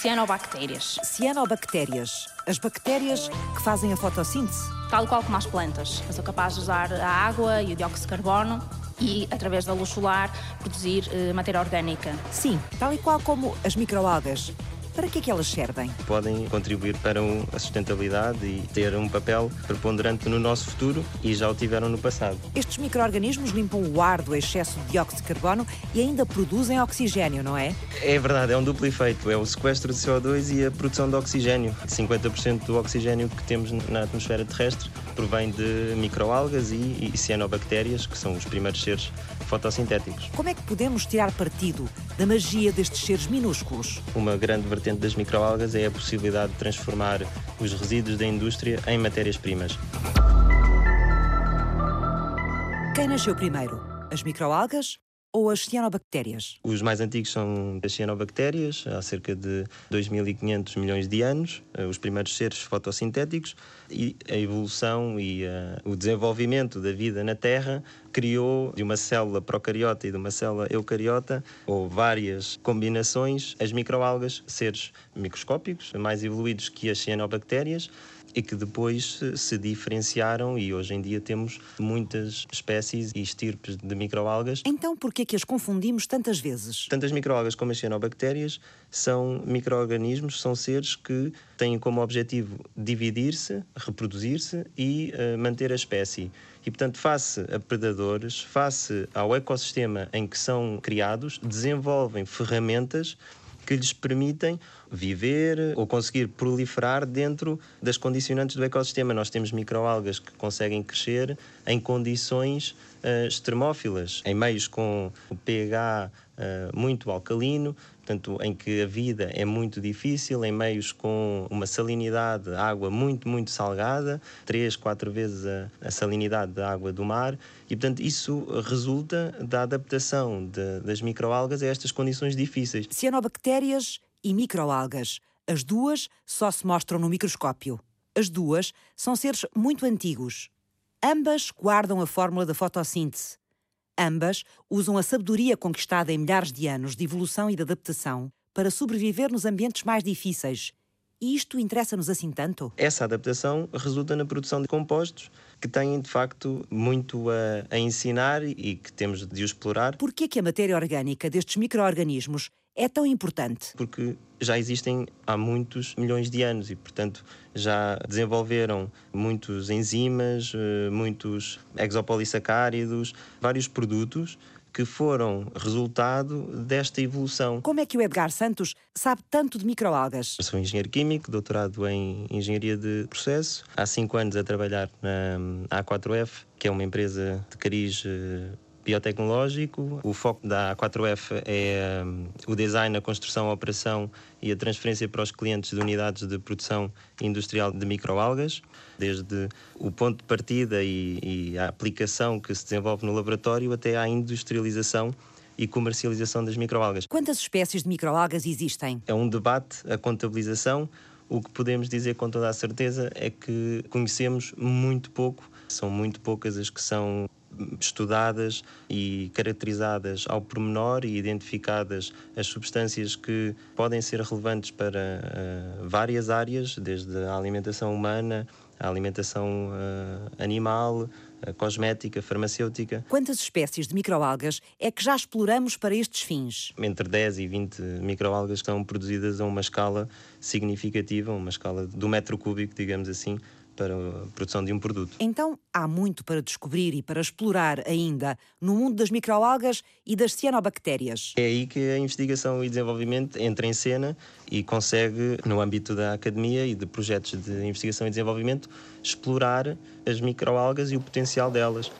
cianobactérias. Cianobactérias, as bactérias que fazem a fotossíntese. Tal qual como as plantas, são capazes de usar a água e o dióxido de carbono e, através da luz solar, produzir eh, matéria orgânica. Sim, tal e qual como as microalgas. Para que é que elas servem? Podem contribuir para a sustentabilidade e ter um papel preponderante no nosso futuro e já o tiveram no passado. Estes micro-organismos limpam o ar do excesso de dióxido de carbono e ainda produzem oxigênio, não é? É verdade, é um duplo efeito. É o sequestro de CO2 e a produção de oxigênio. 50% do oxigênio que temos na atmosfera terrestre provém de microalgas e, e cianobactérias, que são os primeiros seres fotossintéticos. Como é que podemos tirar partido da magia destes seres minúsculos? Uma grande vertente das microalgas é a possibilidade de transformar os resíduos da indústria em matérias-primas. Quem nasceu primeiro? As microalgas ou as cianobactérias? Os mais antigos são as cianobactérias, há cerca de 2.500 milhões de anos, eh, os primeiros seres fotossintéticos, e a evolução e uh, o desenvolvimento da vida na Terra criou de uma célula procariota e de uma célula eucariota, ou várias combinações, as microalgas, seres microscópicos, mais evoluídos que as cianobactérias, e que depois se diferenciaram e hoje em dia temos muitas espécies e estirpes de microalgas. Então por que é que as confundimos tantas vezes? Tanto as microalgas como as cianobactérias são microorganismos, são seres que têm como objetivo dividir-se, reproduzir-se e uh, manter a espécie. E, portanto, face a predadores, face ao ecossistema em que são criados, desenvolvem ferramentas que lhes permitem viver ou conseguir proliferar dentro das condicionantes do ecossistema. Nós temos microalgas que conseguem crescer em condições uh, extremófilas, em meios com pH uh, muito alcalino, portanto, em que a vida é muito difícil, em meios com uma salinidade, água muito, muito salgada, três, quatro vezes a, a salinidade da água do mar, e, portanto, isso resulta da adaptação de, das microalgas a estas condições difíceis. Cianobactérias e microalgas. As duas só se mostram no microscópio. As duas são seres muito antigos. Ambas guardam a fórmula da fotossíntese. Ambas usam a sabedoria conquistada em milhares de anos de evolução e de adaptação para sobreviver nos ambientes mais difíceis. E isto interessa-nos assim tanto? Essa adaptação resulta na produção de compostos que têm, de facto, muito a, a ensinar e que temos de explorar. Por que a matéria orgânica destes micro-organismos é tão importante? Porque já existem há muitos milhões de anos e, portanto, já desenvolveram muitos enzimas, eh, muitos exopolissacáridos, vários produtos que foram resultado desta evolução. Como é que o Edgar Santos sabe tanto de microalgas? Eu sou engenheiro químico, doutorado em engenharia de processo. Há cinco anos a trabalhar na A4F, que é uma empresa de cariz eh, biotecnológico. O foco da A4F é um, o design, a construção, a operação e a transferência para os clientes de unidades de produção industrial de microalgas, desde o ponto de partida e, e a aplicação que se desenvolve no laboratório até à industrialização e comercialização das microalgas. Quantas espécies de microalgas existem? É um debate, a contabilização. O que podemos dizer com toda a certeza é que conhecemos muito pouco, são muito poucas as que são estudadas e caracterizadas ao pormenor e identificadas as substâncias que podem ser relevantes para uh, várias áreas, desde a alimentação humana, a alimentação uh, animal, a cosmética, farmacêutica. Quantas espécies de microalgas é que já exploramos para estes fins? Entre 10 e 20 microalgas estão produzidas a uma escala significativa, uma escala do metro cúbico, digamos assim, para a produção de um produto. Então há muito para descobrir e para explorar ainda no mundo das microalgas e das cianobactérias. É aí que a investigação e desenvolvimento entra em cena e consegue, no âmbito da academia e de projetos de investigação e desenvolvimento, explorar as microalgas e o potencial delas.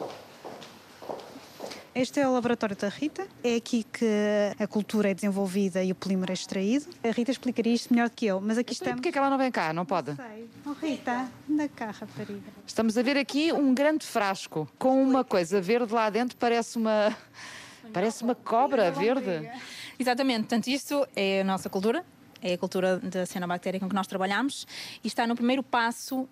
Este é o laboratório da Rita. É aqui que a cultura é desenvolvida e o polímero é extraído. A Rita explicaria isto melhor do que eu, mas aqui estamos... Porquê é que ela não vem cá? Não pode? Não sei. Oh, Rita, anda cá, rapariga. Estamos a ver aqui um grande frasco com uma coisa verde lá dentro, parece uma... Parece uma cobra verde. Exatamente, portanto, isto é a nossa cultura, é a cultura da cianobactéria com que nós trabalhamos e está no primeiro passo uh,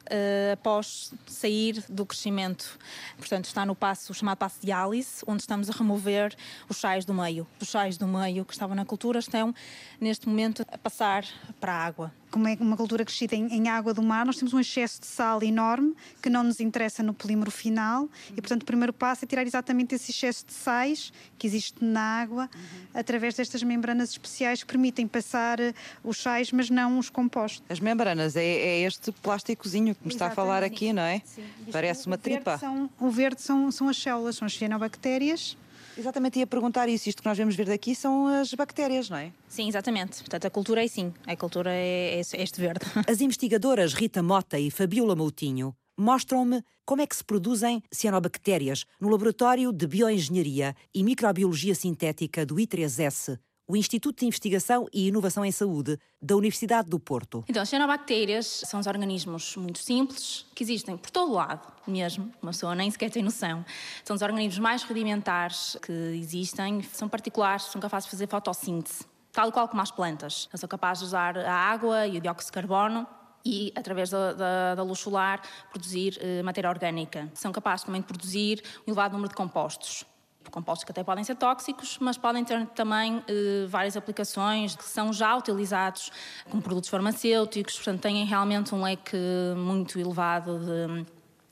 após sair do crescimento. Portanto, está no passo chamado passo de Alice, onde estamos a remover os sais do meio. Os sais do meio que estavam na cultura estão, neste momento, a passar para a água como é uma cultura crescida em, em, água do mar, nós temos um excesso de sal enorme que não nos interessa no polímero final uhum. e, portanto, o primeiro passo é tirar exatamente esse excesso de sais que existe na água uhum. através destas membranas especiais que permitem passar eh, os sais, mas não os compostos. As membranas é, é este plásticozinho que me está a falar aqui, não é? Sim. Parece uma tripa. São, o verde são, são as células, são as cianobactérias Exatamente, ia perguntar isso. Isto que nós vemos ver daqui são as bactérias, não é? Sim, exatamente. Portanto, a cultura é sim. A cultura é, é este verde. As investigadoras Rita Mota e Fabiola Moutinho mostram-me como é que se produzem cianobactérias no Laboratório de Bioengenharia e Microbiologia Sintética do I3S, o Instituto de Investigação e Inovação em Saúde da Universidade do Porto. Então, as cianobactérias são os organismos muito simples que existem por todo lado, mesmo, uma pessoa nem sequer tem noção. São os organismos mais rudimentares que existem, são particulares, são capazes de fazer fotossíntese, tal qual como as plantas. São capazes de usar a água e o dióxido de carbono e, através da, da, da luz solar, produzir eh, matéria orgânica. São capazes também de produzir um elevado número de compostos compostos que até podem ser tóxicos, mas podem ter também eh, várias aplicações que são já utilizados como produtos farmacêuticos, portanto, têm realmente um leque muito elevado de,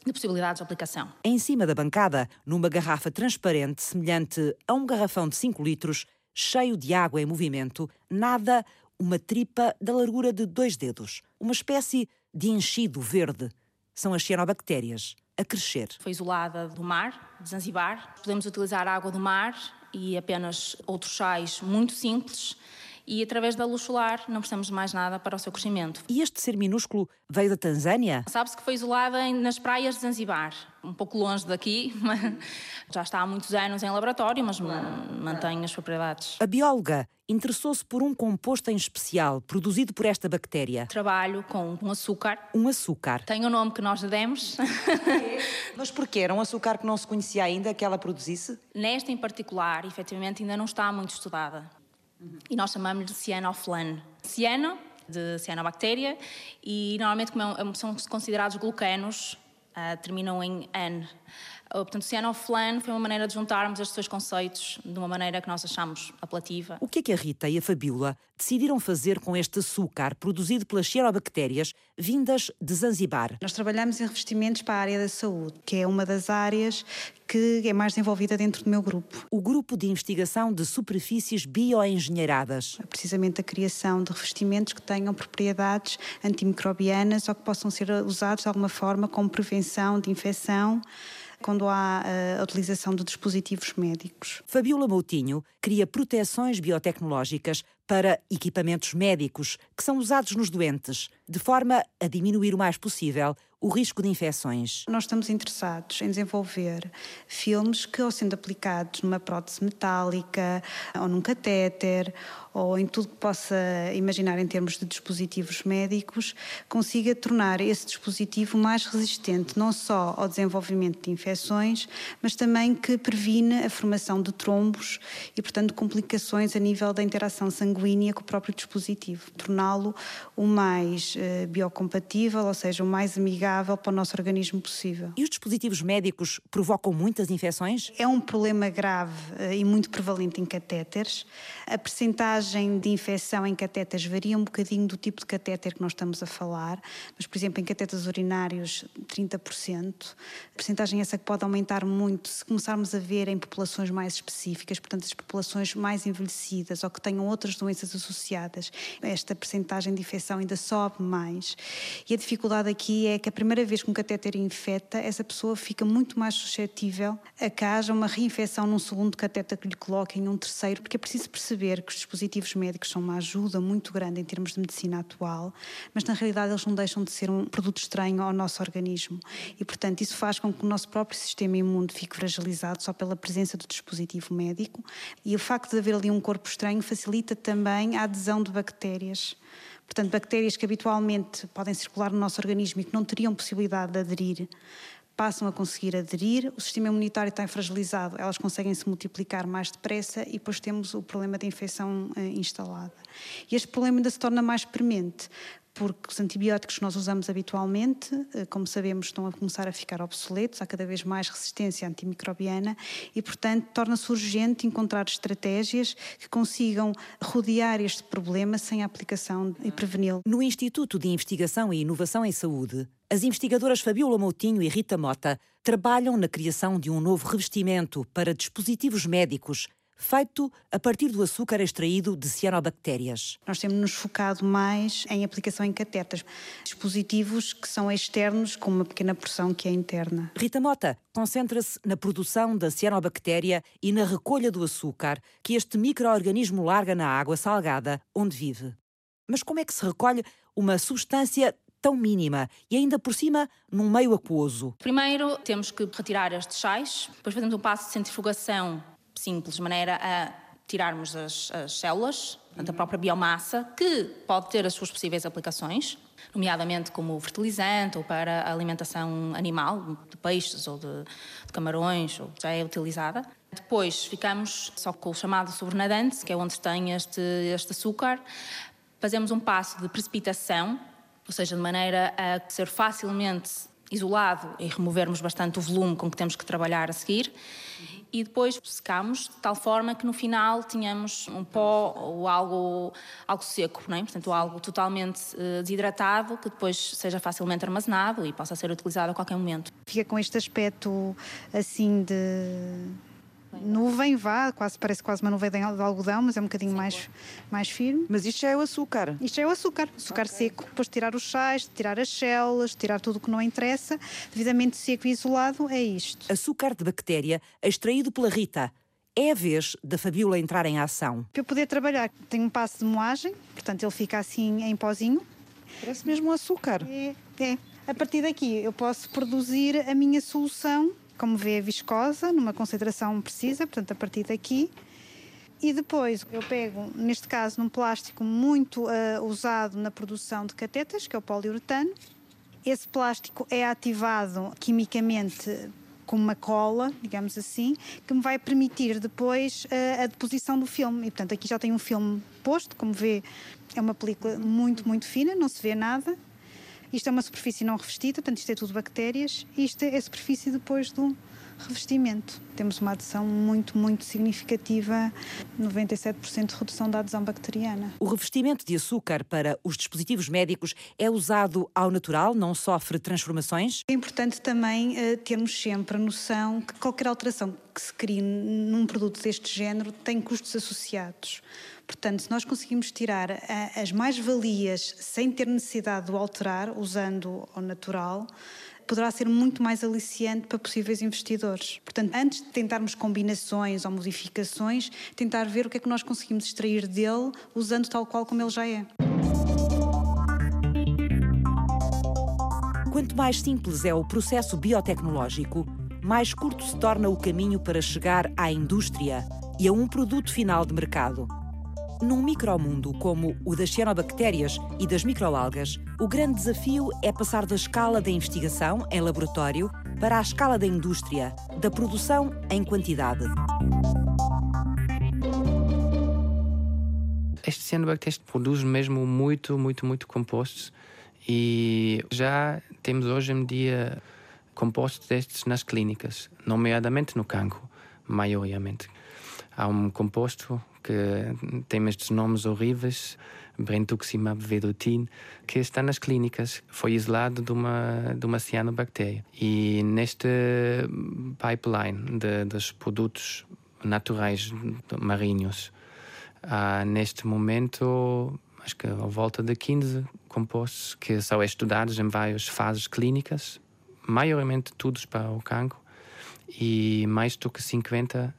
de possibilidades de aplicação. Em cima da bancada, numa garrafa transparente semelhante a um garrafão de 5 litros, cheio de água em movimento, nada uma tripa da largura de dois dedos, uma espécie de enchido verde. São as cianobactérias a crescer. Foi isolada do mar, de Zanzibar. Podemos utilizar água do mar e apenas outros sais muito simples e através da luz solar não precisamos de mais nada para o seu crescimento. E este ser minúsculo veio da Tanzânia? Sabe-se que foi isolada nas praias de Zanzibar, um pouco longe daqui, já está há muitos anos em laboratório, mas mantém as propriedades. A bióloga interessou-se por um composto em especial produzido por esta bactéria. Trabalho com um açúcar. Um açúcar. Tem o nome que nós lhe demos. mas porquê? Era um açúcar que não se conhecia ainda que ela produzisse? Nesta em particular, efetivamente, ainda não está muito estudada. Uhum. E nós chamamos de cianoflan. Ciano, de cianobactéria, e normalmente como é, são considerados glucanos, uh, terminam em N. Portanto, cianoflan foi uma maneira de juntarmos estes dois conceitos de uma maneira que nós achamos apelativa. O que é que a Rita e a Fabíola decidiram fazer com este açúcar produzido pelas cianobactérias vindas de Zanzibar? Nós trabalhamos em revestimentos para a área da saúde, que é uma das áreas que é mais desenvolvida dentro do meu grupo. O grupo de investigação de superfícies bioengenheiradas. É precisamente a criação de revestimentos que tenham propriedades antimicrobianas ou que possam ser usados de alguma forma como prevenção de infecção quando há eh, a utilização de dispositivos médicos. Fabiola Moutinho cria proteções biotecnológicas para equipamentos médicos que são usados nos doentes, de forma a diminuir o mais possível o risco de infecções. Nós estamos interessados em desenvolver filmes que, ao sendo aplicados numa prótese metálica ou num catéter ou em tudo que possa imaginar em termos de dispositivos médicos, consiga tornar esse dispositivo mais resistente não só ao desenvolvimento de infecções, mas também que previne a formação de trombos e, portanto, complicações a nível da interação sanguínea com o próprio dispositivo, torná-lo o mais uh, biocompatível, ou seja, o mais amigável para o nosso organismo possível. E os dispositivos médicos provocam muitas infecções? É um problema grave uh, e muito prevalente em catéteres. A percentagem percentagem de infecção em catéteres varia um bocadinho do tipo de catéter que nós estamos a falar, mas, por exemplo, em catéteres urinários, 30%. A percentagem essa que pode aumentar muito se começarmos a ver em populações mais específicas, portanto, as populações mais envelhecidas ou que tenham outras doenças associadas. Esta percentagem de infecção ainda sobe mais. E a dificuldade aqui é que a primeira vez que um catéter infecta, essa pessoa fica muito mais suscetível a que haja uma reinfecção num segundo catéter que lhe coloquem, um terceiro, porque é preciso perceber que os dispositivos médicos são uma ajuda muito grande em termos de medicina atual, mas na realidade eles não deixam de ser um produto estranho ao nosso organismo. E, portanto, isso faz com que o nosso próprio sistema imune fique fragilizado só pela presença do dispositivo médico. E o facto de haver ali um corpo estranho facilita também a adesão de bactérias. Portanto, bactérias que habitualmente podem circular no nosso organismo e que não teriam possibilidade de aderir passam a conseguir aderir, o sistema imunitário está fragilizado, elas conseguem se multiplicar mais depressa e depois temos o problema da infecção eh, instalada. E este problema ainda se torna mais premente, porque os antibióticos que nós usamos habitualmente, eh, como sabemos, estão a começar a ficar obsoletos, há cada vez mais resistência antimicrobiana e, portanto, torna-se urgente encontrar estratégias que consigam rodear este problema sem a aplicação e preveni-lo. No Instituto de Investigação e Inovação em Saúde, as investigadoras Fabiola Moutinho e Rita Mota trabalham na criação de um novo revestimento para dispositivos médicos feito a partir do açúcar extraído de cianobactérias. Nós temos nos focado mais em aplicação em catetas, dispositivos que são externos com uma pequena porção que é interna. Rita Mota concentra-se na produção da cianobactéria e na recolha do açúcar que este microorganismo larga na água salgada onde vive. Mas como é que se recolhe uma substância tão mínima e ainda por cima num meio aquoso? Primeiro temos que retirar estes sais, depois fazemos um passo de centrifugação simples, maneira a tirarmos as, as células, da própria biomassa, que pode ter as suas possíveis aplicações, nomeadamente como fertilizante ou para a alimentação animal, de peixes ou de, de camarões, ou já é utilizada. Depois ficamos só com o chamado sobrenadante, que é onde tem este, este açúcar. Fazemos um passo de precipitação, ou seja, de maneira a ser facilmente isolado e removermos bastante o volume com que temos que trabalhar a seguir e depois secámos de tal forma que no final tínhamos um pó ou algo, algo seco, não é? portanto algo totalmente uh, desidratado que depois seja facilmente armazenado e possa ser utilizado a qualquer momento. Fica com este aspecto assim de nuvem, vá, quase, parece quase uma nuvem de algodão, mas é um bocadinho Sim, mais, mais firme. Mas isto já é o açúcar? Isto é o açúcar, açúcar okay. seco. Depois de tirar os sais, tirar as células, tirar tudo o que não interessa, devidamente seco e isolado, é isto. Açúcar de bactéria extraído pela Rita. É a vez da Fabiola entrar em ação. Para eu poder trabalhar, tenho um passo de moagem, portanto ele fica assim em pozinho. Parece mesmo açúcar. É, é. A partir daqui eu posso produzir a minha solução como vê, viscosa, numa concentração precisa, portanto, a partir daqui. E depois eu pego, neste caso, num plástico muito uh, usado na produção de catetas, que é o poliuretano. Esse plástico é ativado quimicamente com uma cola, digamos assim, que me vai permitir depois uh, a deposição do filme. E, portanto, aqui já tem um filme posto, como vê, é uma película muito, muito fina, não se vê nada. Isto é uma superfície não revestida, portanto, isto é tudo bactérias. Isto é a superfície depois do revestimento. Temos uma adesão muito, muito significativa, 97% de redução da adesão bacteriana. O revestimento de açúcar para os dispositivos médicos é usado ao natural, não sofre transformações? É importante também uh, termos sempre a noção que qualquer alteração que se crie num produto deste género tem custos associados. Portanto, se nós conseguimos tirar a, as mais-valias sem ter necessidade de o alterar, usando o natural, poderá ser muito mais aliciante para possíveis investidores. Portanto, antes de tentarmos combinações ou modificações, tentar ver o que é que nós conseguimos extrair dele usando tal qual como ele já é. Quanto mais simples é o processo biotecnológico, mais curto se torna o caminho para chegar à indústria e a um produto final de mercado. Num micromundo como o das cianobactérias e das microalgas, o grande desafio é passar da escala da investigação em laboratório para a escala da indústria, da produção em quantidade. Este cianobactérias produz mesmo muito, muito, muito compostos e já temos hoje em dia compostos destes nas clínicas, nomeadamente no cancro, maioritariamente. Há um composto que tem estes nomes horríveis, brentuximab vedotin, que está nas clínicas. Foi isolado de uma, de uma cianobactéria. E neste pipeline de, dos produtos naturais marinhos, há neste momento, acho que à volta de 15 compostos que são estudados em várias fases clínicas, maioritariamente todos para o cancro e mais do que 50%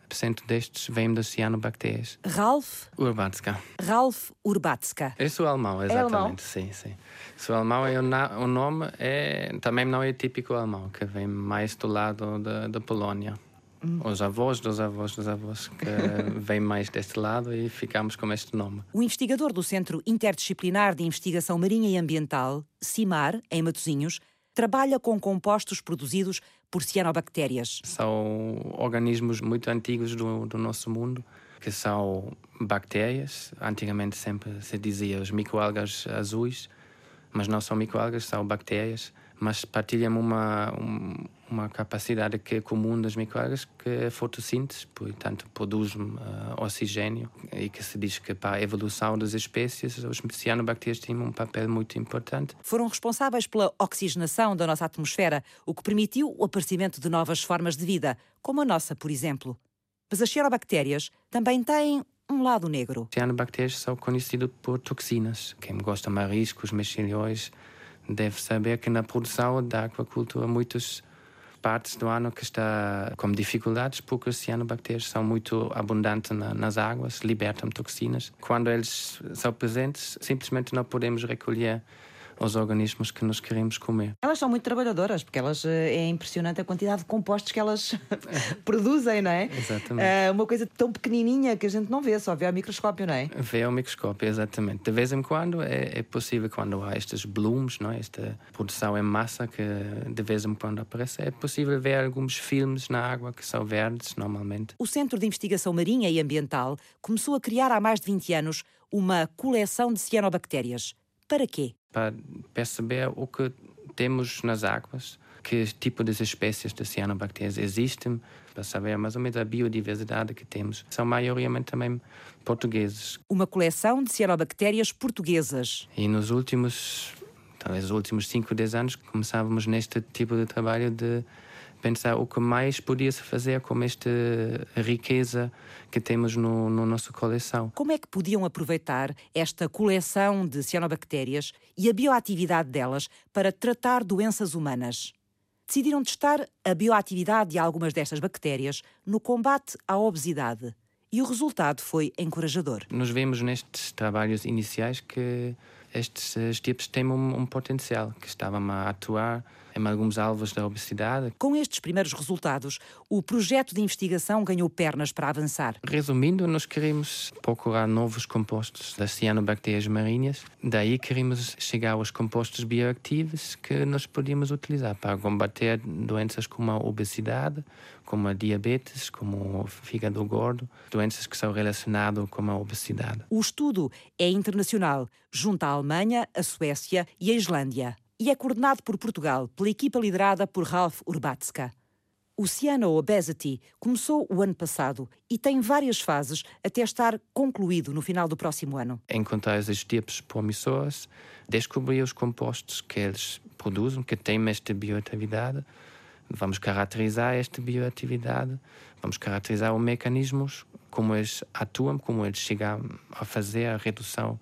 destes vêm das cianobactérias. Ralf Urbatska. Ralf Urbatska. Eu sou alemão, exatamente. É alemão? Sim, sim. Sou alemão e o, o nome é, também não é típico alemão, que vem mais do lado da, da Polónia. Hum. Os avós dos avós dos avós que vêm mais deste lado e ficamos com este nome. O investigador do Centro Interdisciplinar de Investigação Marinha e Ambiental, CIMAR, em Matosinhos, trabalha com compostos produzidos por cianobactérias. São organismos muito antigos do, do nosso mundo, que são bactérias. Antigamente sempre se dizia os microalgas azuis, mas não são microalgas, são bactérias, mas partilham uma, uma capacidade que é comum das microalgas, que é a fotossíntese, portanto produz uh, oxigênio e que se diz que para a evolução das espécies os cianobactérias têm um papel muito importante. Foram responsáveis pela oxigenação da nossa atmosfera, o que permitiu o aparecimento de novas formas de vida, como a nossa, por exemplo. Mas as cianobactérias também têm um lado negro. Cianobactérias são conhecidas por toxinas. Quem gosta de mariscos, mexilhões, deve saber que na produção da aquacultura muitas partes do ano que está com dificuldades porque os cianobactérias são muito abundantes na, nas águas, libertam toxinas. Quando eles são presentes, simplesmente não podemos recolher aos organismos que nós queremos comer. Elas são muito trabalhadoras, porque elas eh, é impressionante a quantidade de compostos que elas produzem, não é? Exatamente. É uma coisa tão pequenininha que a gente não vê, só vê ao microscópio, não é? Vê ao microscópio, exatamente. De vez em quando é, é possível, quando há estes blooms, não é? esta produção em massa que de vez em quando aparece, é possível ver alguns filmes na água que são verdes, normalmente. O Centro de Investigação Marinha e Ambiental começou a criar há mais de 20 anos uma coleção de cianobactérias. Para quê? Para perceber o que temos nas águas, que tipo de espécies de cianobactérias existem, para saber mais ou menos a biodiversidade que temos. São maioritariamente também portugueses. Uma coleção de cianobactérias portuguesas. E nos últimos, talvez os últimos 5, 10 anos, começávamos neste tipo de trabalho de pensar o que mais podia-se fazer com esta riqueza que temos no, no nossa coleção. Como é que podiam aproveitar esta coleção de cianobactérias e a bioatividade delas para tratar doenças humanas? Decidiram testar a bioatividade de algumas destas bactérias no combate à obesidade. E o resultado foi encorajador. Nós vemos nestes trabalhos iniciais que estes tipos têm um, um potencial, que estavam a atuar em alguns alvos da obesidade. Com estes primeiros resultados, o projeto de investigação ganhou pernas para avançar. Resumindo, nós queremos procurar novos compostos das cianobactérias marinhas. Daí queremos chegar aos compostos bioativos que nós podíamos utilizar para combater doenças como a obesidade, como a diabetes, como o fígado gordo, doenças que são relacionadas com a obesidade. O estudo é internacional, junto à Alemanha, a Suécia e a Islândia e é coordenado por Portugal pela equipa liderada por Ralf Urbatska. O Ciano Obesity começou o ano passado e tem várias fases até estar concluído no final do próximo ano. Encontrar os tipos promissores, descobrir os compostos que eles produzem, que têm esta bioatividade, vamos caracterizar esta bioatividade, vamos caracterizar os mecanismos, como eles atuam, como eles chegam a fazer a redução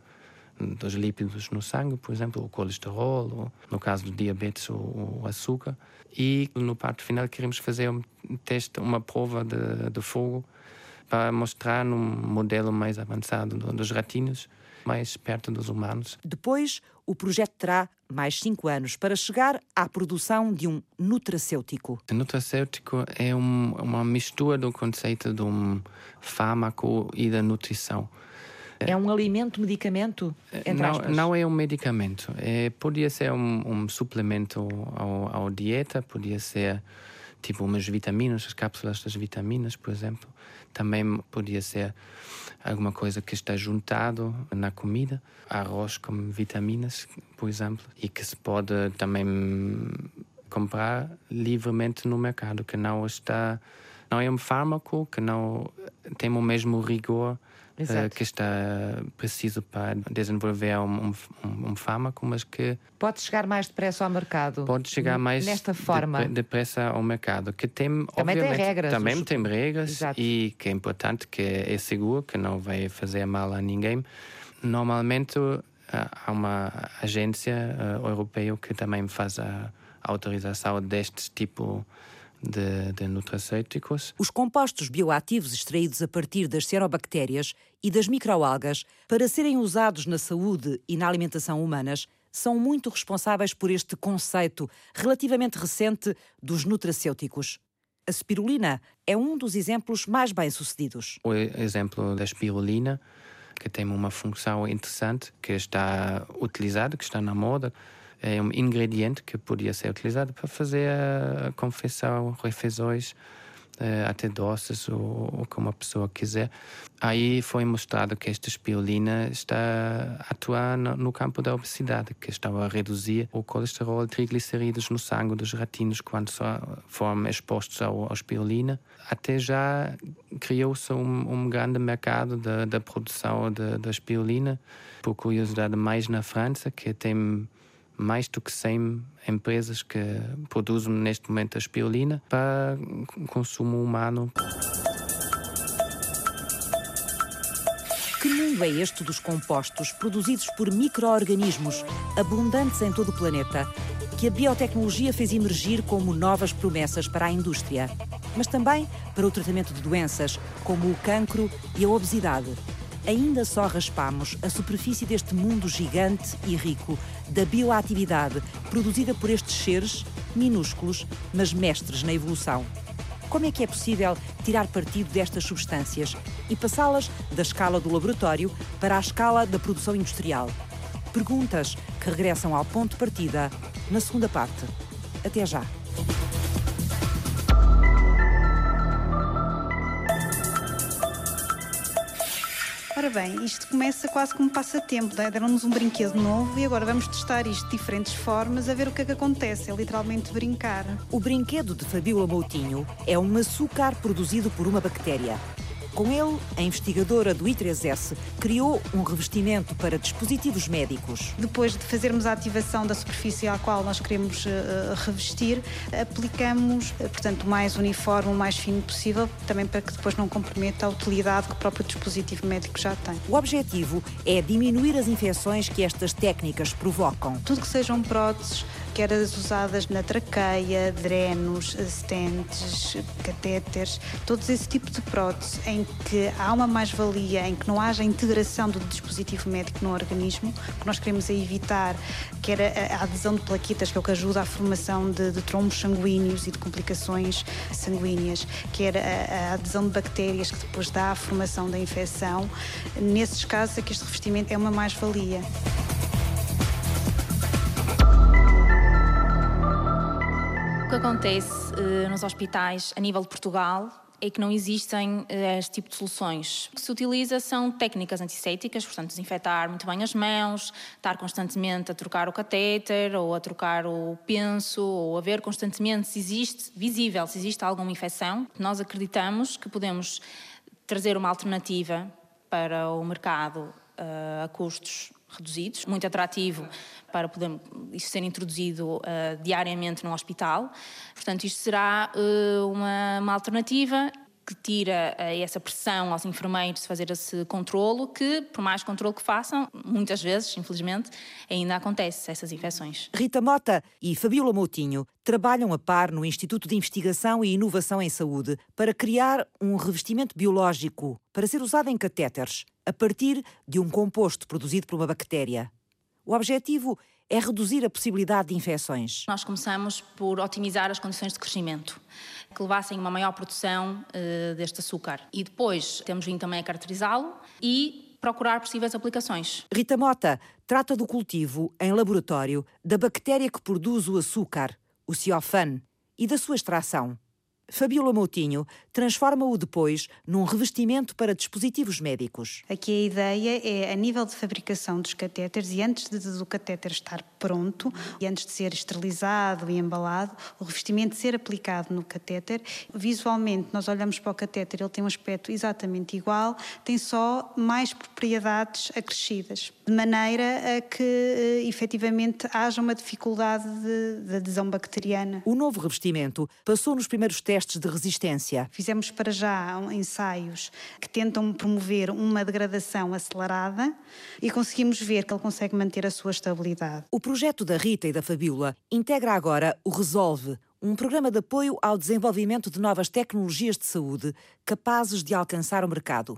dos lípidos no sangue, por exemplo, o colesterol, ou, no caso do diabetes, o, o, açúcar. E no parto final queremos fazer um teste, uma prova de, de fogo para mostrar num modelo mais avançado dos ratinhos, mais perto dos humanos. Depois, o projeto terá mais cinco anos para chegar à produção de um nutracêutico. O nutracêutico é um, uma mistura do conceito de um fármaco e da nutrição. É um alimento, medicamento? Não, não é um medicamento. É, podia ser um, um suplemento ao, dieta, podia ser tipo umas vitaminas, as cápsulas das vitaminas, por exemplo. Também podia ser alguma coisa que está juntado na comida, arroz com vitaminas, por exemplo, e que se pode também comprar livremente no mercado, que não está não é um fármaco que não tem o mesmo rigor uh, que está preciso para desenvolver um, um, um, fármaco, mas que pode chegar mais depressa ao mercado. Pode chegar mais nesta forma depressa ao mercado, que tem também tem regras. Também tem regras Exato. e que é importante, que é seguro, que não vai fazer mal a ninguém. Normalmente há uma agência uh, europeia que também faz a autorização deste tipo de, de nutracêuticos. Os compostos bioativos extraídos a partir das cianobactérias e das microalgas para serem usados na saúde e na alimentação humanas são muito responsáveis por este conceito relativamente recente dos nutracêuticos. A spirulina é um dos exemplos mais bem-sucedidos. O exemplo da espirulina, que tem uma função interessante, que está utilizada, que está na moda, é um ingrediente que podia ser utilizado para fazer a confecção, refeições uh, até doces ou, ou como a pessoa quiser. Aí foi mostrado que esta espirulina está a atuar no, campo da obesidade, que está a reduzir o colesterol triglicerídeos no sangue dos ratinhos quando foram expostos à espirulina. Até já criou-se um, um, grande mercado da, da produção da espirulina, por curiosidade, mais na França, que tem mais do que 100 empresas que produzem neste momento a espirulina para consumo humano. Que mundo é este dos compostos produzidos por micro-organismos abundantes em todo o planeta, que a biotecnologia fez emergir como novas promessas para a indústria, mas também para o tratamento de doenças como o cancro e a obesidade? Ainda só raspamos a superfície deste mundo gigante e rico da bioatividade produzida por estes seres minúsculos, mas mestres na evolução. Como é que é possível tirar partido destas substâncias e passá-las da escala do laboratório para a escala da produção industrial? Perguntas que regressam ao ponto de partida na segunda parte. Até já! Ora bem, isto começa quase como passatempo. É? Deram-nos um brinquedo novo e agora vamos testar isto de diferentes formas a ver o que é que acontece. É literalmente brincar. O brinquedo de Fabíola Moutinho é um açúcar produzido por uma bactéria. Com ele, a investigadora do I3S criou um revestimento para dispositivos médicos. Depois de fazermos a ativação da superfície à qual nós queremos uh, revestir, aplicamos, uh, portanto, o mais uniforme, o mais fino possível, também para que depois não comprometa a utilidade que o próprio dispositivo médico já tem. O objetivo é diminuir as infecções que estas técnicas provocam. Tudo que sejam próteses, quer as usadas na traqueia, drenos, stents, catéteres, todos esse tipo de prótese em que há uma mais-valia, em que não haja integração do dispositivo médico no organismo, que nós queremos é evitar, quer a, a adesão de plaquetas, que é o que ajuda à formação de, de trombos sanguíneos e de complicações sanguíneas, quer a, a adesão de bactérias, que depois dá a formação da infecção. Nesses casos é que este revestimento é uma mais-valia. Que acontece uh, nos hospitais a nível de Portugal é que não existem uh, este tipo de soluções. O que se utiliza são técnicas antissépticas, portanto, desinfetar muito bem as mãos, estar constantemente a trocar o catéter ou a trocar o penso, ou a ver constantemente se existe, visível, se existe alguma infecção. Nós acreditamos que podemos trazer uma alternativa para o mercado uh, a custos reduzidos, muito atrativo para poder isto ser introduzido uh, diariamente no hospital. Portanto, isto será uh, uma, uma alternativa que tira uh, essa pressão aos enfermeiros de fazer esse controlo, que, por mais controle que façam, muitas vezes, infelizmente, ainda acontece essas infecções. Rita Mota e Fabiola Moutinho trabalham a par no Instituto de Investigação e Inovação em Saúde para criar um revestimento biológico para ser usado em catéteres, a partir de um composto produzido por uma bactéria. O objetivo é reduzir a possibilidade de infecções. Nós começamos por otimizar as condições de crescimento, que levassem uma maior produção uh, deste açúcar. E depois temos vindo também a caracterizá-lo e procurar possíveis aplicações. Rita Mota trata do cultivo em laboratório da bactéria que produz o açúcar, o ciofan, e da sua extração. Fabiola Moutinho transforma-o depois num revestimento para dispositivos médicos. Aqui a ideia é, a nível de fabricação dos catéteres, e antes de, do catéter estar pronto, e antes de ser esterilizado e embalado, o revestimento ser aplicado no catéter, visualmente nós olhamos para o catéter, ele tem um aspecto exatamente igual, tem só mais propriedades acrescidas, de maneira a que eh, efetivamente haja uma dificuldade de, de adesão bacteriana. O novo revestimento passou nos primeiros testes testes de resistência? Fizemos para já ensaios que tentam promover uma degradação acelerada e conseguimos ver que ele consegue manter a sua estabilidade. O projeto da Rita e da Fabiola integra agora o Resolve, um programa de apoio ao desenvolvimento de novas tecnologias de saúde capazes de alcançar o mercado.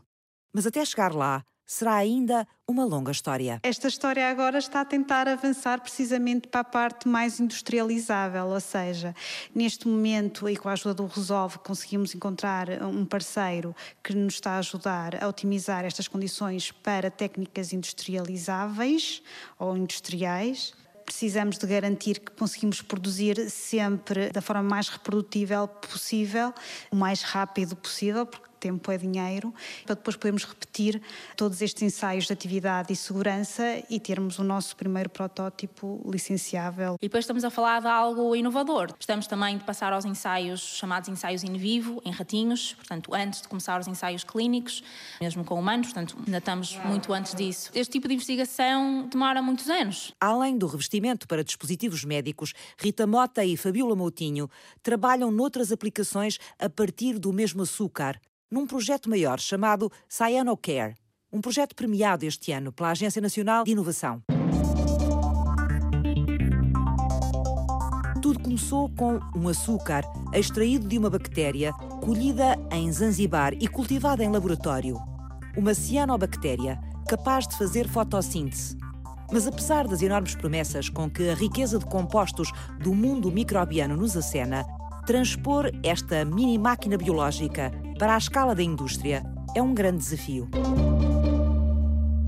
Mas até chegar lá, será ainda uma longa história. Esta história agora está a tentar avançar precisamente para a parte mais industrializável, ou seja, neste momento, e com a ajuda do Resolve, conseguimos encontrar um parceiro que nos está a ajudar a otimizar estas condições para técnicas industrializáveis ou industriais precisamos de garantir que conseguimos produzir sempre da forma mais reprodutível possível, o mais rápido possível, porque tempo é dinheiro, para depois podermos repetir todos estes ensaios de atividade e segurança e termos o nosso primeiro protótipo licenciável. E depois estamos a falar de algo inovador. Estamos também de passar aos ensaios chamados ensaios in vivo, em ratinhos, portanto, antes de começar os ensaios clínicos, mesmo com humanos, portanto, ainda estamos muito antes disso. Este tipo de investigação demora muitos anos. Além do revestimento para dispositivos médicos, Rita Mota e Fabiola Moutinho trabalham noutras aplicações a partir do mesmo açúcar, num projeto maior chamado CyanoCare, um projeto premiado este ano pela Agência Nacional de Inovação. Tudo começou com um açúcar extraído de uma bactéria colhida em Zanzibar e cultivada em laboratório. Uma cianobactéria capaz de fazer fotossíntese. Mas apesar das enormes promessas com que a riqueza de compostos do mundo microbiano nos acena, transpor esta mini máquina biológica para a escala da indústria é um grande desafio.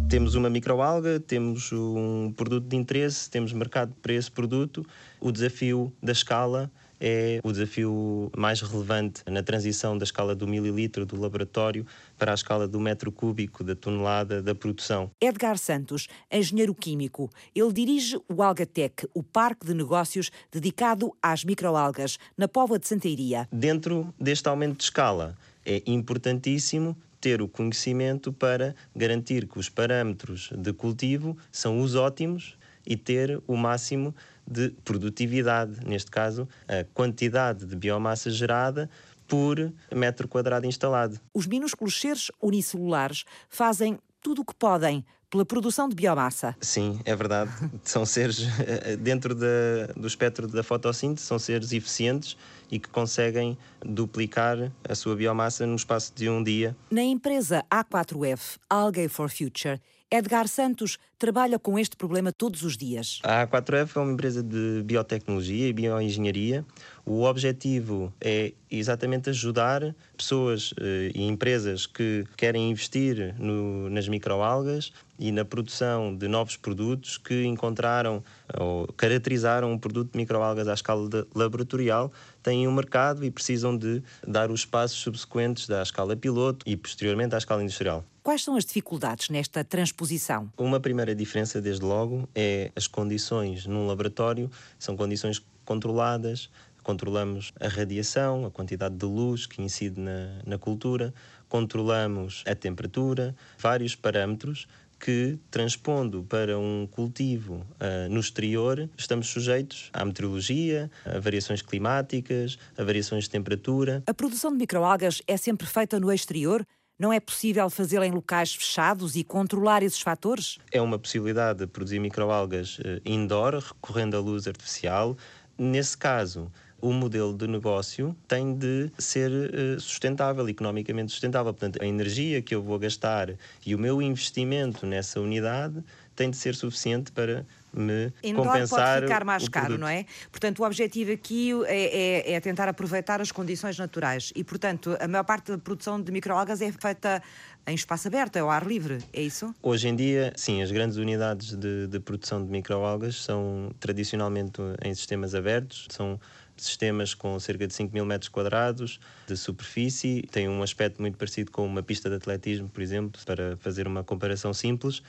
Temos uma microalga, temos um produto de interesse, temos mercado para esse produto. O desafio da escala é o desafio mais relevante na transição da escala do mililitro do laboratório para a escala do metro cúbico da tonelada da produção. Edgar Santos, engenheiro químico, ele dirige o Algatec, o parque de negócios dedicado às microalgas, na Póvoa de Santeiria. Dentro deste aumento de escala, é importantíssimo ter o conhecimento para garantir que os parâmetros de cultivo são os ótimos e ter o máximo de produtividade, neste caso, a quantidade de biomassa gerada por metro quadrado instalado. Os minúsculos seres unicelulares fazem tudo o que podem pela produção de biomassa. Sim, é verdade. são seres, eh, dentro da, do espectro da fotossíntese, são seres eficientes e que conseguem duplicar a sua biomassa no espaço de um dia. Na empresa A4F, Algae for Future, Edgar Santos trabalha com este problema todos os dias. A A4F é uma empresa de biotecnologia e bioengenharia. O objetivo é exatamente ajudar pessoas eh, e empresas que querem investir no, nas microalgas e na produção de novos produtos que encontraram ou caracterizaram um produto de microalgas à escala laboratorial, têm um mercado e precisam de dar os passos subsequentes à escala piloto e posteriormente à escala industrial. Quais são as dificuldades nesta transposição? Uma primeira diferença, desde logo, é as condições num laboratório são condições controladas. Controlamos a radiação, a quantidade de luz que incide na, na cultura, controlamos a temperatura, vários parâmetros que, transpondo para um cultivo uh, no exterior, estamos sujeitos à meteorologia, a variações climáticas, a variações de temperatura. A produção de microalgas é sempre feita no exterior? Não é possível fazê-la em locais fechados e controlar esses fatores? É uma possibilidade de produzir microalgas eh, indoor, recorrendo à luz artificial. Nesse caso, o modelo de negócio tem de ser eh, sustentável, economicamente sustentável. Portanto, a energia que eu vou gastar e o meu investimento nessa unidade tem de ser suficiente para me Indoor compensar pode ficar mais caro, produto. não é? Portanto, o objetivo aqui é, é, é, tentar aproveitar as condições naturais e, portanto, a maior parte da produção de microalgas é feita em espaço aberto, é ao ar livre, é isso? Hoje em dia, sim, as grandes unidades de, de produção de microalgas são tradicionalmente em sistemas abertos, são sistemas com cerca de 5 mil metros quadrados de superfície, têm um aspecto muito parecido com uma pista de atletismo, por exemplo, para fazer uma comparação simples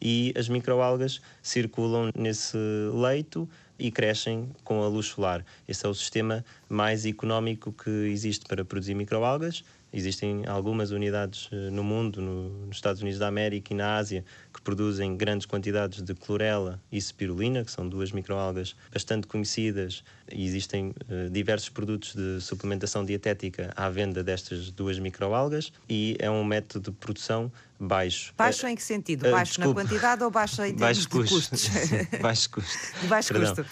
e as microalgas circulam nesse leito e crescem com a luz solar. Esse é o sistema mais económico que existe para produzir microalgas. Existem algumas unidades eh, no mundo, no, nos Estados Unidos da América e na Ásia, que produzem grandes quantidades de clorela e spirulina, que são duas microalgas bastante conhecidas. E existem uh, diversos produtos de suplementação dietética à venda destas duas microalgas e é um método de produção baixo. Baixo em que sentido? Uh, baixo desculpe. na quantidade ou baixo em termos baixo de custo. custos? Sim, baixo custo. De baixo Perdão. custo.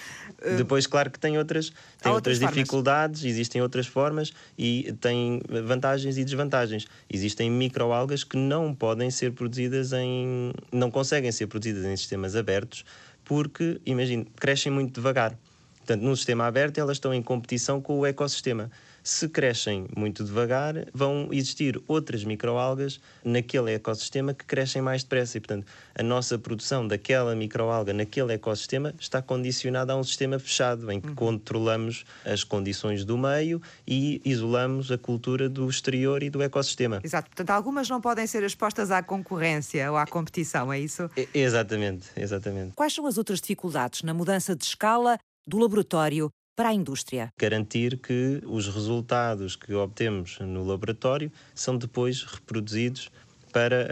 Depois, claro que tem outras, tem outras, outras dificuldades, existem outras formas e tem vantagens e desvantagens. Existem microalgas que não podem ser produzidas em. não conseguem ser produzidas em sistemas abertos porque, imagine, crescem muito devagar. Portanto, num sistema aberto, elas estão em competição com o ecossistema. Se crescem muito devagar, vão existir outras microalgas naquele ecossistema que crescem mais depressa. E, portanto, a nossa produção daquela microalga naquele ecossistema está condicionada a um sistema fechado, em que uhum. controlamos as condições do meio e isolamos a cultura do exterior e do ecossistema. Exato. Portanto, algumas não podem ser expostas à concorrência ou à competição, é isso? É, exatamente, exatamente. Quais são as outras dificuldades na mudança de escala do laboratório para a indústria? Garantir que os resultados que obtemos no laboratório são depois reproduzidos para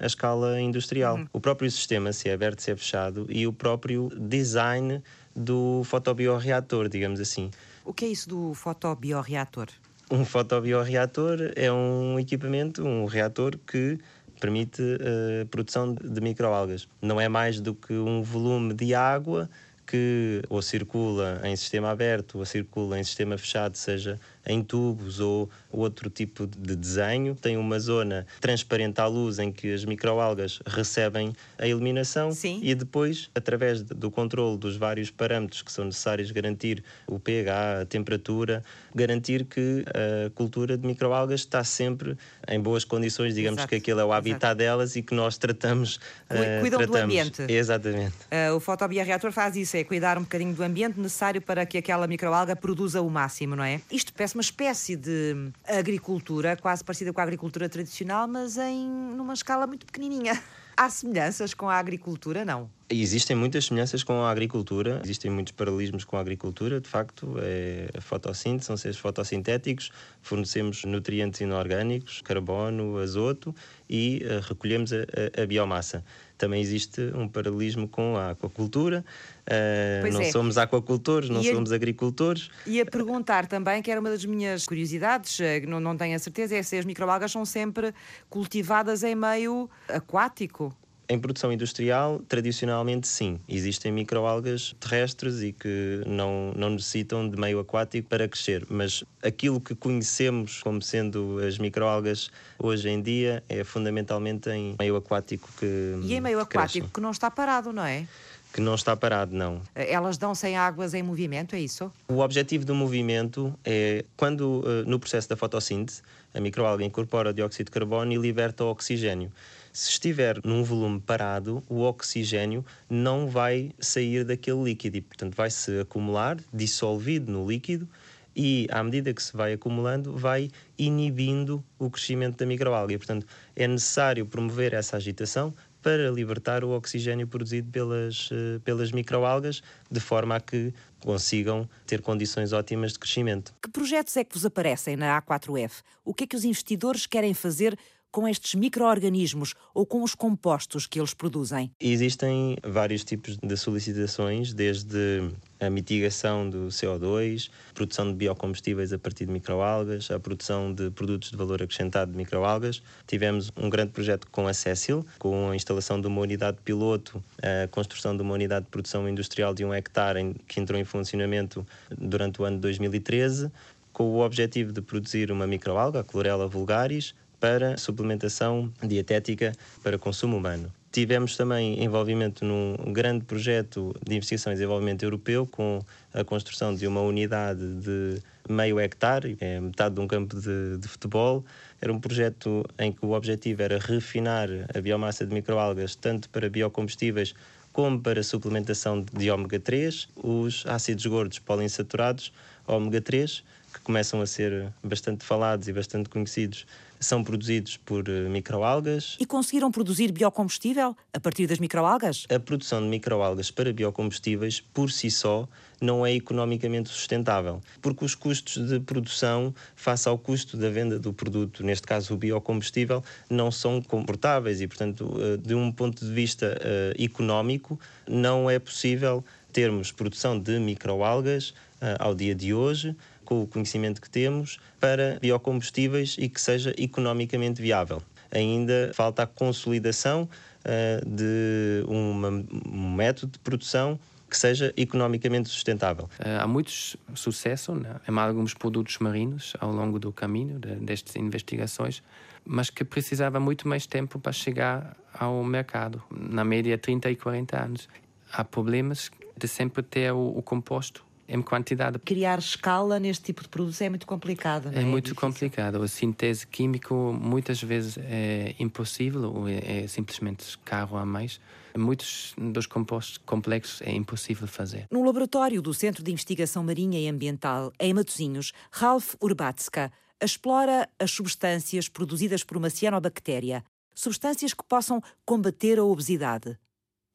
a, a escala industrial. Uhum. O próprio sistema, se é aberto, se é fechado, e o próprio design do fotobioreator, digamos assim. O que é isso do fotobioreator? Um fotobioreator é um equipamento, um reator que permite a uh, produção de microalgas. Não é mais do que um volume de água que ou circula em sistema aberto ou circula em sistema fechado, seja em tubos ou outro tipo de desenho. Tem uma zona transparente à luz em que as microalgas recebem a iluminação Sim. e depois, através do controle dos vários parâmetros que são necessários garantir o pH, a temperatura, garantir que a cultura de microalgas está sempre em boas condições, digamos Exato. que aquilo é o habitat Exato. delas e que nós tratamos. Eh, cuidam tratamos. do ambiente. Exatamente. Uh, o fotobioreator faz isso, é cuidar um bocadinho do ambiente necessário para que aquela microalga produza o máximo, não é? Isto parece uma espécie de agricultura, quase parecida com a agricultura tradicional, mas em numa escala muito pequenininha. Há semelhanças com a agricultura, não? Existem muitas semelhanças com a agricultura, existem muitos paralelismos com a agricultura, de facto, é a fotossíntese, são seres fotossintéticos, fornecemos nutrientes inorgânicos, carbono, azoto e uh, recolhemos a, a, a, biomassa. Também existe um paralelismo com a aquacultura, uh, não é. somos aquacultores, não e somos a, agricultores. E a perguntar também, que era uma das minhas curiosidades, eh, não, não tenho a certeza, é se as microalgas são sempre cultivadas em meio aquático. Em produção industrial, tradicionalmente sim. Existem microalgas terrestres e que não, não necessitam de meio aquático para crescer. Mas aquilo que conhecemos como sendo as microalgas hoje em dia é fundamentalmente em meio aquático que. E em meio que aquático que não está parado, não é? que não está parado, não. Elas dão sem águas em movimento, é isso? O objetivo do movimento é quando, eh, no processo da fotossíntese, a microalga incorpora dióxido de carbono e liberta o oxigênio. Se estiver num volume parado, o oxigênio não vai sair daquele líquido e, portanto, vai se acumular, dissolvido no líquido, e à medida que se vai acumulando, vai inibindo o crescimento da microalga. E, portanto, é necessário promover essa agitação para libertar o oxigênio produzido pelas, eh, pelas microalgas, de forma a que consigam ter condições ótimas de crescimento. Que projetos é que vos aparecem na A4F? O que é que os investidores querem fazer com estes micro-organismos ou com os compostos que eles produzem? Existem vários tipos de solicitações, desde a mitigação do CO2, produção de biocombustíveis a partir de microalgas, a produção de produtos de valor acrescentado de microalgas. Tivemos um grande projeto com a Cecil, com a instalação de uma unidade piloto, a construção de uma unidade de produção industrial de um hectare que entrou em funcionamento durante o ano de 2013, com o objetivo de produzir uma microalga, a Chlorella vulgaris, para suplementação dietética para consumo humano. Tivemos também envolvimento num grande projeto de investigação e desenvolvimento europeu com a construção de uma unidade de meio hectare, é metade de um campo de, de, futebol. Era um projeto em que o objetivo era refinar a biomassa de microalgas tanto para biocombustíveis como para suplementação de ômega 3, os ácidos gordos poliinsaturados ômega 3, que começam a ser bastante falados e bastante conhecidos são produzidos por eh, microalgas. E conseguiram produzir biocombustível a partir das microalgas? A produção de microalgas para biocombustíveis, por si só, não é economicamente sustentável, porque os custos de produção, face ao custo da venda do produto, neste caso o biocombustível, não são comportáveis e, portanto, eh, de um ponto de vista uh, económico, não é possível termos produção de microalgas ao dia de hoje com o conhecimento que temos para biocombustíveis e que seja economicamente viável. Ainda falta a consolidação uh, de uma, um método de produção que seja economicamente sustentável. Uh, há muito sucesso né, em alguns produtos marinhos ao longo do caminho de, destas investigações, mas que precisava muito mais tempo para chegar ao mercado, na média 30 e 40 anos. Há problemas de sempre ter o, o composto em quantidade. Criar escala neste tipo de produtos é muito complicado, não É é? muito difícil. complicado. A síntese química muitas vezes é impossível ou é, é simplesmente caro a mais. Muitos dos compostos complexos é impossível fazer. No laboratório do Centro de Investigação Marinha e Ambiental, em Matosinhos, Ralph Urbatska explora as substâncias produzidas por uma cianobactéria, substâncias que possam combater a obesidade.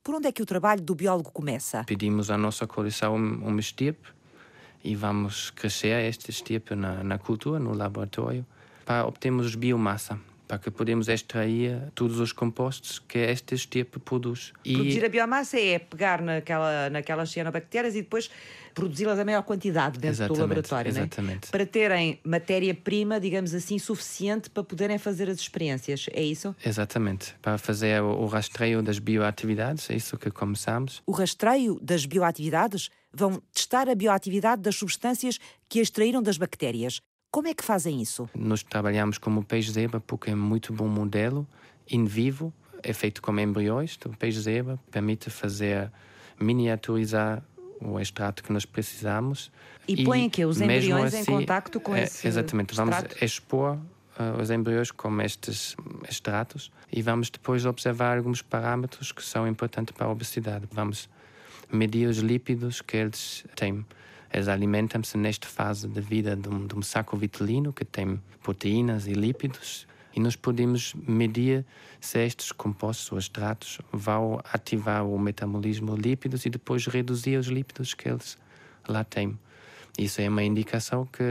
Por onde é que o trabalho do biólogo começa? Pedimos à nossa coleção um, estirpe e vamos crescer este estirpe na, na cultura, no laboratório, para obtermos biomassa, para que podemos extrair todos os compostos que este estirpe produz. E Produzir a biomassa é pegar naquela, naquelas cianobactérias e depois produzi-las a maior quantidade dentro do Exatamente, laboratório, não é? exatamente. Para terem matéria-prima, digamos assim, suficiente para poderem fazer as experiências. É isso? Exatamente, para fazer o, o rastreio das bioatividades, é isso que começamos. O rastreio das bioatividades vão testar a bioatividade das substâncias que extraíram das bactérias. Como é que fazem isso? Nós trabalhamos como peixe-zebra porque é muito bom modelo, in vivo, é feito com embriões do peixe-zebra, permite fazer, miniaturizar o extrato que nós precisamos. E põem que os embriões em contacto com é, esse Exatamente, vamos extrato? expor uh, os embriões com estes extratos e vamos depois observar alguns parâmetros que são importantes para a obesidade. Vamos medir os lípidos que eles têm. Eles alimentam-se nesta fase da vida de um, de um saco vitelino que tem proteínas e lípidos e nós podemos medir se estes compostos ou extratos vão ativar o metabolismo de lípidos e depois reduzir os lípidos que eles lá têm. Isso é uma indicação que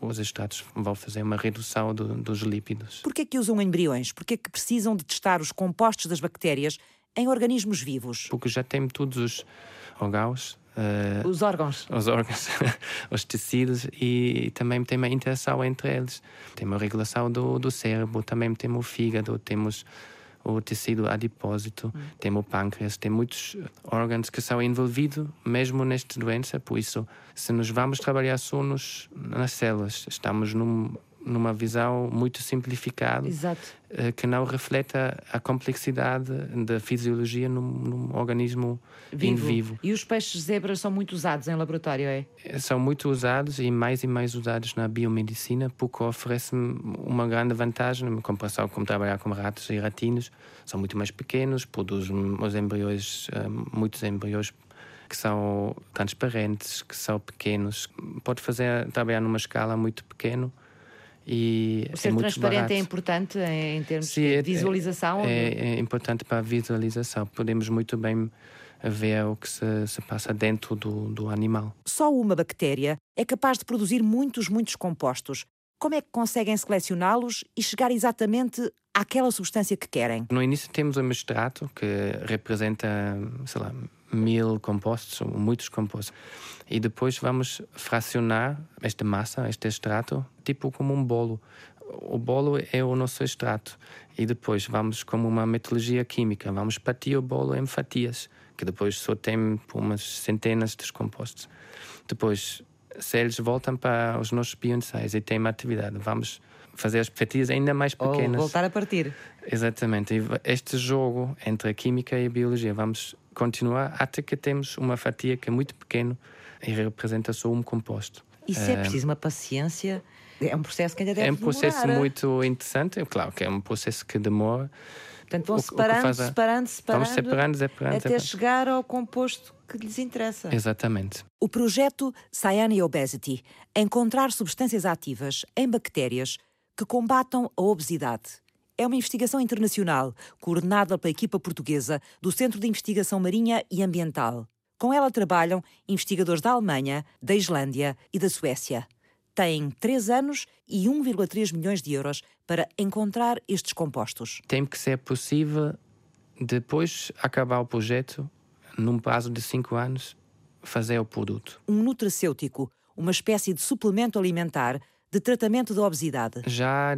os extratos vão fazer uma redução do, dos lípidos. Por que é que usam embriões? Por que é que precisam de testar os compostos das bactérias em organismos vivos? Porque já tem todos os órgãos, uh, Os órgãos. os órgãos, os tecidos e também tem uma interação entre eles. Tem uma regulação do, do cérebro, também temos o fígado, temos o tecido adipósito, temos o pâncreas, tem muitos órgãos que são envolvidos mesmo nesta doença. Por isso, se nós vamos trabalhar só nos, nas células, estamos num, numa visão muito simplificada eh, que não reflete a, complexidade da fisiologia num, num organismo in vivo. E os peixes zebras são muito usados em laboratório, é? São muito usados e mais e mais usados na biomedicina porque oferecem uma grande vantagem em comparação com trabalhar com ratos e ratinos. São muito mais pequenos, produzem os embriões, eh, muitos embriões que são transparentes, que são pequenos. Pode fazer trabalhar numa escala muito pequena e Ser é muito transparente barato. é importante em termos Sim, de é- visualização? É, é importante para a visualização. Podemos muito bem ver o que se, se passa dentro do, do animal. Só uma bactéria é capaz de produzir muitos, muitos compostos. Como é que conseguem selecioná-los e chegar exatamente àquela substância que querem? No início temos um extrato que representa, sei lá, mil compostos, ou muitos compostos. E depois vamos fracionar esta massa, este extrato, tipo como um bolo. O bolo é o nosso extrato. E depois vamos, como uma metodologia química, vamos partir o bolo em fatias, que depois só tem umas centenas de compostos. Depois, se eles voltam para os nossos bioensaios e têm uma atividade, vamos fazer as fatias ainda mais pequenas. a partir. Exatamente. E este jogo entre a química e a biologia vamos continuar até que temos uma fatia que é muito pequena e representa só um composto. Isso é preciso uma paciência. É um processo que ainda deve é um processo demorar. muito interessante. Claro que é um processo que demora. Portanto, vão separando, faz a- separando, separando, Vamos separando, separando, até separando. chegar ao composto que lhes interessa. Exatamente. O projeto Cyan Obesity é encontrar substâncias ativas em bactérias que combatam a obesidade. É uma investigação internacional coordenada pela equipa portuguesa do Centro de Investigação Marinha e Ambiental. Com ela trabalham investigadores da Alemanha, da Islândia e da Suécia. Têm três anos e 1,3 milhões de euros para encontrar estes compostos. Tem que ser possível, depois acabar o projeto, num prazo de cinco anos, fazer o produto. Um nutracêutico, uma espécie de suplemento alimentar de tratamento da obesidade. Já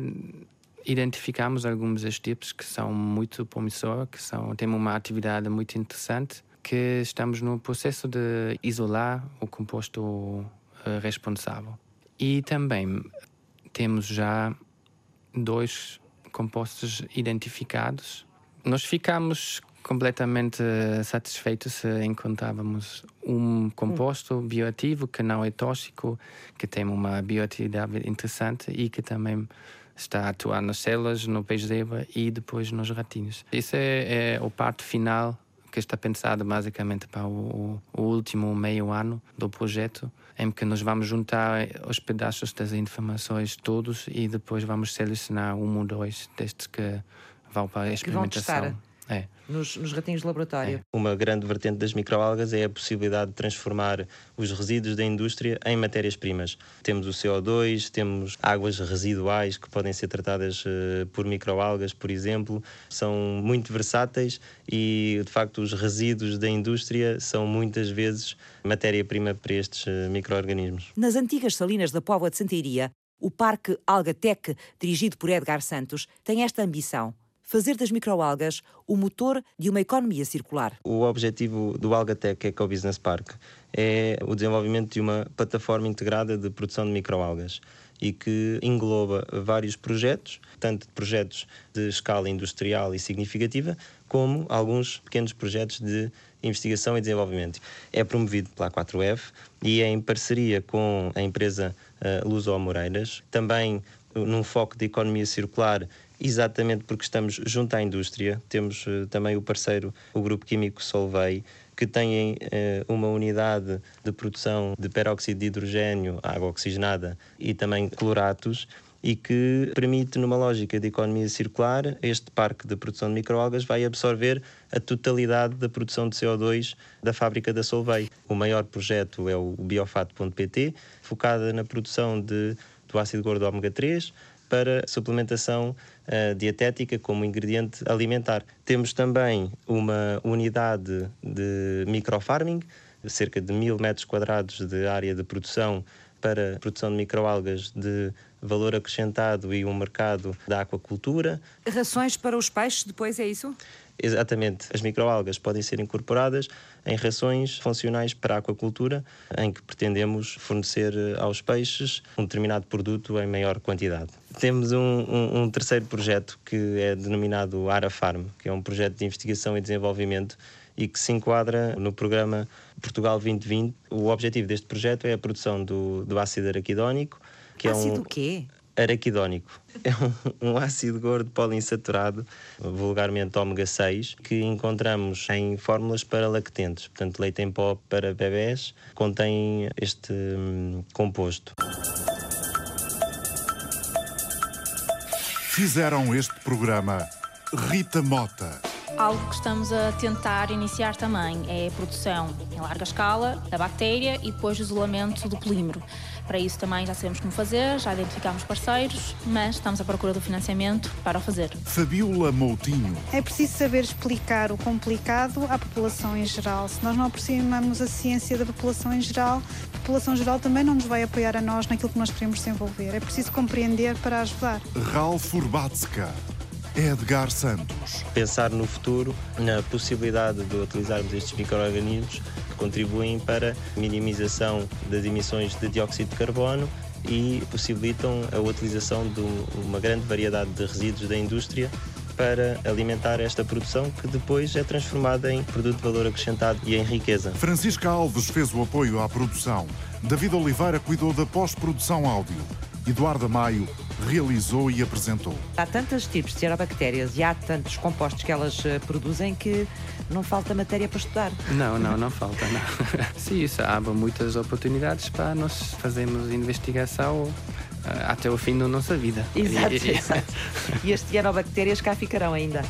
identificamos alguns estirpes que são muito promissores, que são, têm uma atividade muito interessante, que estamos no processo de isolar o composto eh, responsável. E também temos já dois compostos identificados. Nós ficamos completamente satisfeitos se encontrávamos um composto bioativo que não é tóxico, que tem uma bioatividade interessante e que também está a atuar nas células, no peixe zebra e depois nos ratinhos. Isso é, é o parte final que está pensado basicamente para o, o, último meio ano do projeto, em que nós vamos juntar os pedaços das informações todos e depois vamos selecionar um ou dois destes que vão para a experimentação. É. Nos, nos, ratinhos de laboratório. É. Uma grande vertente das microalgas é a possibilidade de transformar os resíduos da indústria em matérias-primas. Temos o CO2, temos águas residuais que podem ser tratadas uh, por microalgas, por exemplo. São muito versáteis e, de facto, os resíduos da indústria são muitas vezes matéria-prima para estes uh, micro-organismos. Nas antigas salinas da Póvoa de Santeiria, o Parque Algatec, dirigido por Edgar Santos, tem esta ambição fazer das microalgas o motor de uma economia circular. O objetivo do Algatec Eco Business Park é o desenvolvimento de uma plataforma integrada de produção de microalgas e que engloba vários projetos, tanto projetos de escala industrial e significativa, como alguns pequenos projetos de investigação e desenvolvimento. É promovido pela A4F e é em parceria com a empresa uh, Luso Moreiras, também num foco de economia circular exatamente porque estamos junto à indústria. Temos uh, também o parceiro, o Grupo Químico Solvay, que tem uh, uma unidade de produção de peróxido de hidrogênio, água oxigenada e também cloratos e que permite, numa lógica de economia circular, este parque de produção de microalgas vai absorver a totalidade da produção de CO2 da fábrica da Solvay. O maior projeto é o biofato.pt, focada na produção de, do ácido gordo ômega 3, para suplementação uh, dietética como ingrediente alimentar. Temos também uma unidade de microfarming, cerca de mil metros quadrados de área de produção para a produção de microalgas de valor acrescentado e um mercado da aquacultura. Rações para os peixes depois, é isso? Exatamente. As microalgas podem ser incorporadas em rações funcionais para a aquacultura, em que pretendemos fornecer aos peixes um determinado produto em maior quantidade. Temos um, um, um terceiro projeto que é denominado AraFarm, que é um projeto de investigação e desenvolvimento e que se enquadra no programa Portugal 2020. O objetivo deste projeto é a produção do, do ácido araquidónico, que ácido é um... quê? araquidónico. É um, um, ácido gordo poliinsaturado, vulgarmente ômega 6, que encontramos em fórmulas para lactentes. Portanto, leite em pó para bebés contém este hum, composto. Fizeram este programa Rita Mota. Algo que estamos a tentar iniciar também é a produção em larga escala da bactéria e depois o isolamento do polímero. Para isso também já sabemos como fazer, já identificámos parceiros, mas estamos à procura do financiamento para o fazer. Fabiola Moutinho. É preciso saber explicar o complicado à população em geral. Se nós não aproximamos a ciência da população em geral, a população geral também não nos vai apoiar a nós naquilo que nós queremos desenvolver. É preciso compreender para ajudar. Ralf Urbatska. Edgar Santos. Pensar no futuro, na possibilidade de utilizarmos estes micro-organismos que contribuem para a minimização das emissões de dióxido de carbono e possibilitam a utilização de uma grande variedade de resíduos da indústria para alimentar esta produção que depois é transformada em produto de valor acrescentado e em riqueza. Francisca Alves fez o apoio à produção. David Oliveira cuidou da pós-produção áudio. Eduardo Maio realizou e apresentou. Há tantos tipos de cianobactérias e há tantos compostos que elas eh, produzem que não falta matéria para estudar. Não, não, não falta, não. Sim, isso abre muitas oportunidades para nós fazermos investigação eh, até o fim da nossa vida. Exato, exato. E as cianobactérias cá ficarão ainda.